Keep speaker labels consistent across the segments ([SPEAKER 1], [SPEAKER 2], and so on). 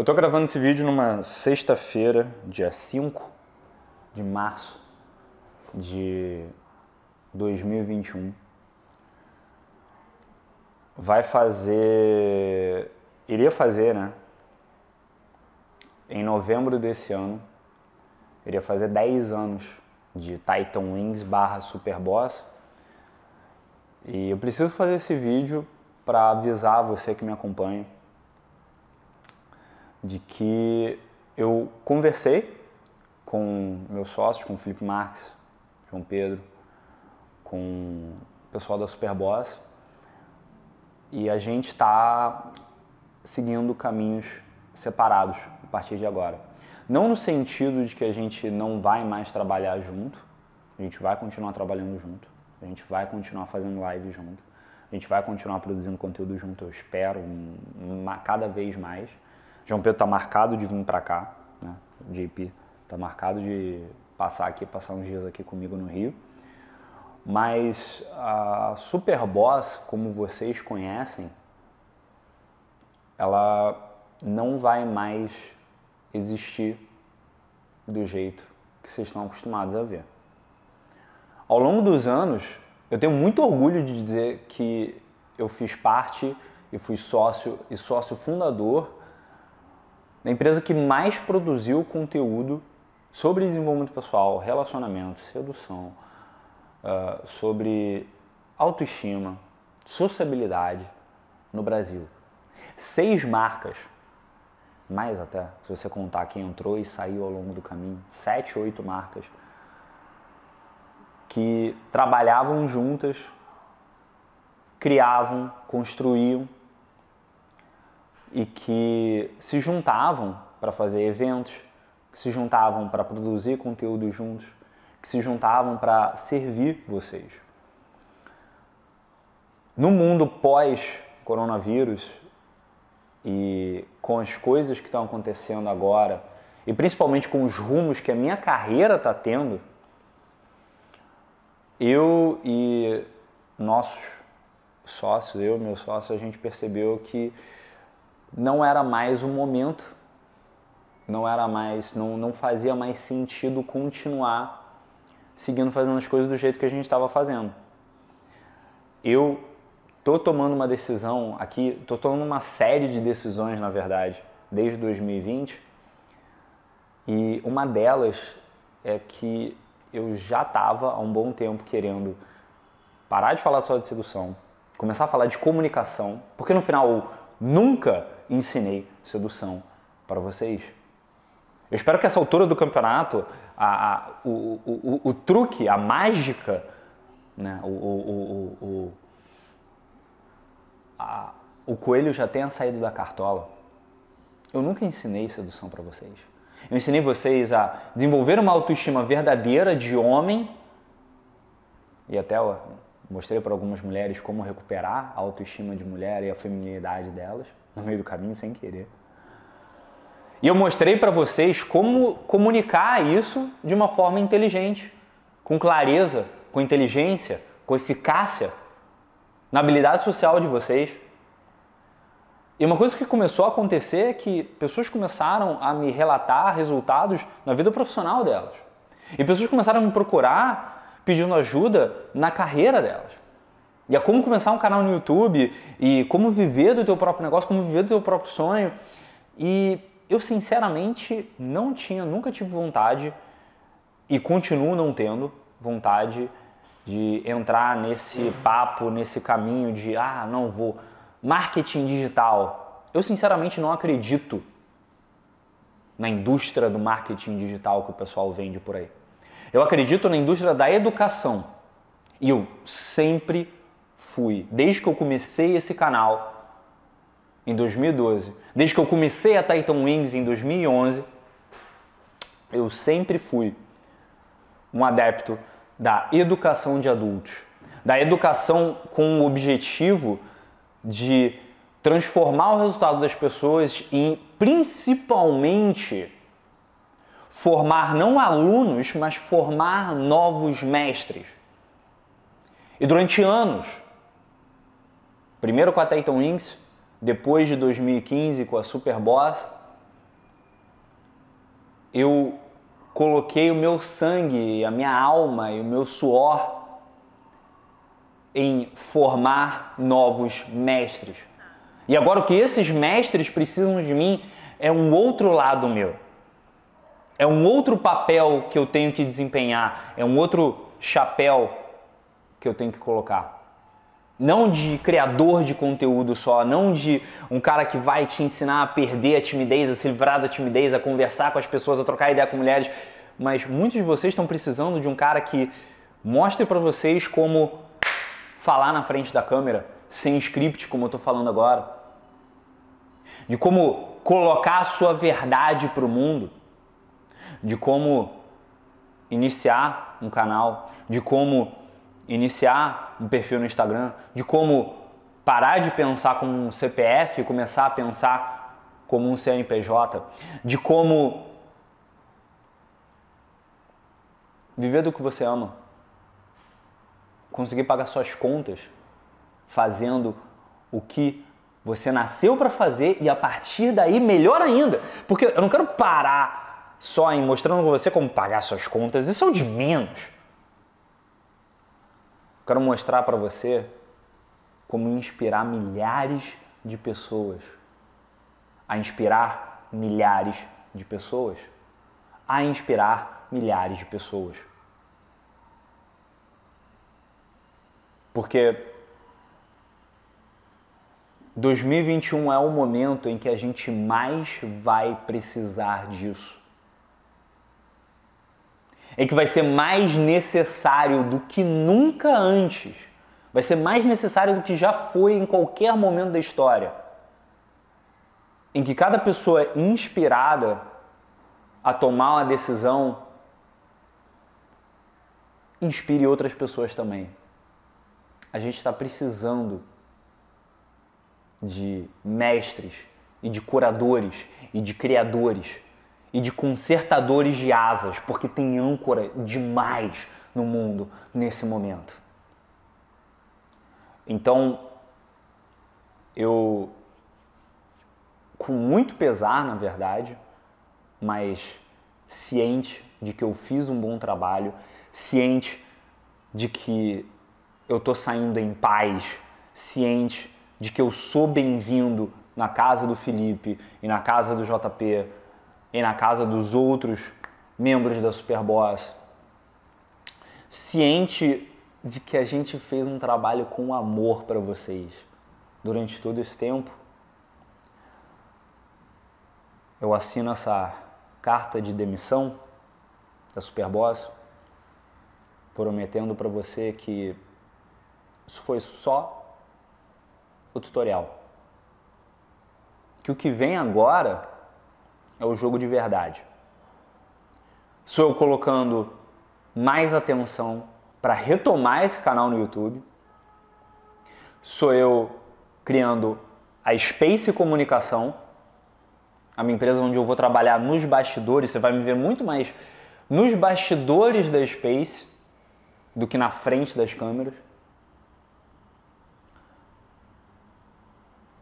[SPEAKER 1] Eu tô gravando esse vídeo numa sexta-feira, dia 5 de março de 2021. Vai fazer. Iria fazer, né? Em novembro desse ano, iria fazer 10 anos de Titan Wings barra Superboss. E eu preciso fazer esse vídeo para avisar você que me acompanha de que eu conversei com meus sócios, com o Felipe Marques, João Pedro, com o pessoal da Superboss e a gente está seguindo caminhos separados a partir de agora. Não no sentido de que a gente não vai mais trabalhar junto, a gente vai continuar trabalhando junto, a gente vai continuar fazendo live junto, a gente vai continuar produzindo conteúdo junto, eu espero, cada vez mais. João Pedro está marcado de vir para cá, né? O JP está marcado de passar aqui, passar uns dias aqui comigo no Rio. Mas a Superboss, como vocês conhecem, ela não vai mais existir do jeito que vocês estão acostumados a ver. Ao longo dos anos, eu tenho muito orgulho de dizer que eu fiz parte e fui sócio e sócio fundador da empresa que mais produziu conteúdo sobre desenvolvimento pessoal, relacionamento, sedução, uh, sobre autoestima, sociabilidade no Brasil. Seis marcas, mais até, se você contar quem entrou e saiu ao longo do caminho, sete, oito marcas que trabalhavam juntas, criavam, construíam e que se juntavam para fazer eventos, que se juntavam para produzir conteúdo juntos, que se juntavam para servir vocês. No mundo pós-coronavírus e com as coisas que estão acontecendo agora, e principalmente com os rumos que a minha carreira está tendo, eu e nossos sócios, eu e meu sócio, a gente percebeu que não era mais o momento, não era mais, não, não fazia mais sentido continuar seguindo fazendo as coisas do jeito que a gente estava fazendo. Eu tô tomando uma decisão aqui, tô tomando uma série de decisões, na verdade, desde 2020, e uma delas é que eu já estava há um bom tempo querendo parar de falar só de sedução, começar a falar de comunicação, porque no final nunca ensinei sedução para vocês. Eu espero que essa altura do campeonato, a, a, o, o, o, o, truque, a mágica, né, o, a, o coelho já tenha saído da cartola. Eu nunca ensinei sedução para vocês. Eu ensinei vocês a desenvolver uma autoestima verdadeira de homem e até mostrei para algumas mulheres como recuperar a autoestima de mulher e a feminilidade delas no meio do caminho sem querer. E eu mostrei para vocês como comunicar isso de uma forma inteligente, com clareza, com inteligência, com eficácia, na habilidade social de vocês. E uma coisa que começou a acontecer é que pessoas começaram a me relatar resultados na vida profissional delas. E pessoas começaram a me procurar pedindo ajuda na carreira delas. E a como começar um canal no YouTube e como viver do teu próprio negócio, como viver do teu próprio sonho. E eu sinceramente não tinha, nunca tive vontade e continuo não tendo vontade de entrar nesse papo, nesse caminho de ah, não vou marketing digital. Eu sinceramente não acredito na indústria do marketing digital que o pessoal vende por aí. Eu acredito na indústria da educação. E eu sempre fui, desde que eu comecei esse canal em 2012, desde que eu comecei a Titan Wings em 2011, eu sempre fui um adepto da educação de adultos, da educação com o objetivo de transformar o resultado das pessoas e principalmente formar não alunos, mas formar novos mestres. E durante anos Primeiro com a Titan Wings, depois de 2015 com a Superboss eu coloquei o meu sangue, a minha alma e o meu suor em formar novos mestres. E agora o que esses mestres precisam de mim é um outro lado meu. É um outro papel que eu tenho que desempenhar, é um outro chapéu que eu tenho que colocar. Não de criador de conteúdo só, não de um cara que vai te ensinar a perder a timidez, a se livrar da timidez, a conversar com as pessoas, a trocar ideia com mulheres, mas muitos de vocês estão precisando de um cara que mostre para vocês como falar na frente da câmera, sem script, como eu estou falando agora. De como colocar a sua verdade para o mundo. De como iniciar um canal. De como iniciar um perfil no Instagram. De como parar de pensar como um CPF e começar a pensar como um CNPJ. De como viver do que você ama conseguir pagar suas contas fazendo o que você nasceu para fazer e a partir daí melhor ainda. Porque eu não quero parar só em mostrando para você como pagar suas contas, isso é o de menos. Quero mostrar para você como inspirar milhares de pessoas a inspirar milhares de pessoas a inspirar milhares de pessoas. Porque 2021 é o momento em que a gente mais vai precisar disso. Em que vai ser mais necessário do que nunca antes. Vai ser mais necessário do que já foi em qualquer momento da história. Em que cada pessoa inspirada a tomar uma decisão inspire outras pessoas também a gente está precisando de mestres e de curadores e de criadores e de consertadores de asas, porque tem âncora demais no mundo nesse momento. Então, eu, com muito pesar, na verdade, mas ciente de que eu fiz um bom trabalho, ciente de que eu estou saindo em paz, ciente de que eu sou bem-vindo na casa do Felipe e na casa do JP e na casa dos outros membros da Superboss. Ciente de que a gente fez um trabalho com amor para vocês durante todo esse tempo. Eu assino essa carta de demissão da Superboss, prometendo para você que isso foi só o tutorial. Que o que vem agora é o jogo de verdade. Sou eu colocando mais atenção para retomar esse canal no YouTube. Sou eu criando a Space Comunicação, a minha empresa onde eu vou trabalhar nos bastidores. Você vai me ver muito mais nos bastidores da Space do que na frente das câmeras.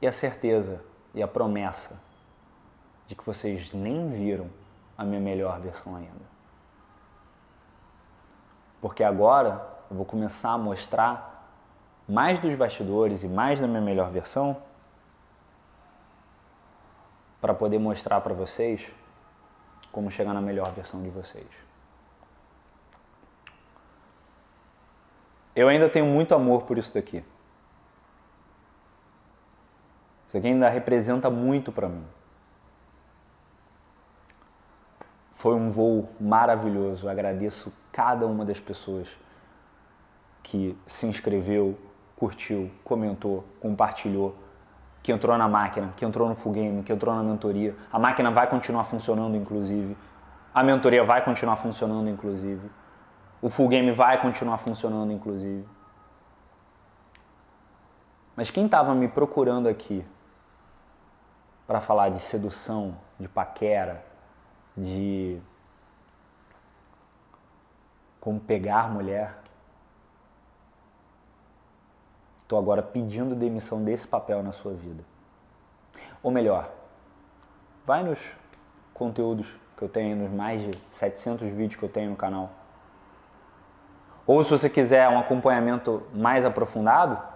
[SPEAKER 1] e a certeza e a promessa de que vocês nem viram a minha melhor versão ainda. Porque agora eu vou começar a mostrar mais dos bastidores e mais da minha melhor versão para poder mostrar para vocês como chegar na melhor versão de vocês. Eu ainda tenho muito amor por isso daqui. Isso aqui ainda representa muito para mim. Foi um voo maravilhoso. Agradeço cada uma das pessoas que se inscreveu, curtiu, comentou, compartilhou, que entrou na máquina, que entrou no Full Game, que entrou na mentoria. A máquina vai continuar funcionando, inclusive. A mentoria vai continuar funcionando, inclusive. O Full Game vai continuar funcionando, inclusive. Mas quem estava me procurando aqui para falar de sedução, de paquera, de como pegar mulher. Estou agora pedindo demissão desse papel na sua vida. Ou melhor, vai nos conteúdos que eu tenho nos mais de 700 vídeos que eu tenho no canal. Ou se você quiser um acompanhamento mais aprofundado,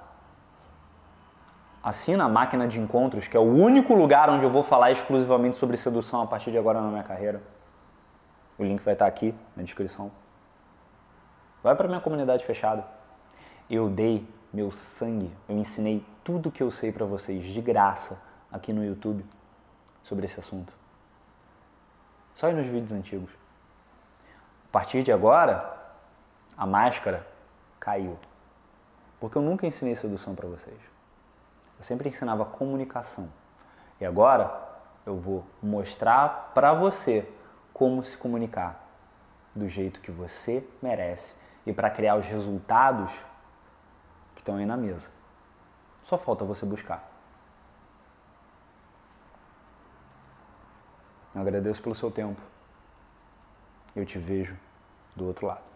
[SPEAKER 1] assina a Máquina de Encontros, que é o único lugar onde eu vou falar exclusivamente sobre sedução a partir de agora na minha carreira. O link vai estar aqui na descrição. Vai para minha comunidade fechada. Eu dei meu sangue, eu ensinei tudo que eu sei para vocês de graça aqui no YouTube sobre esse assunto. Só ir nos vídeos antigos. A partir de agora, a máscara caiu. Porque eu nunca ensinei sedução para vocês. Eu sempre ensinava comunicação. E agora eu vou mostrar para você como se comunicar do jeito que você merece e para criar os resultados que estão aí na mesa. Só falta você buscar. Eu agradeço pelo seu tempo. Eu te vejo do outro lado.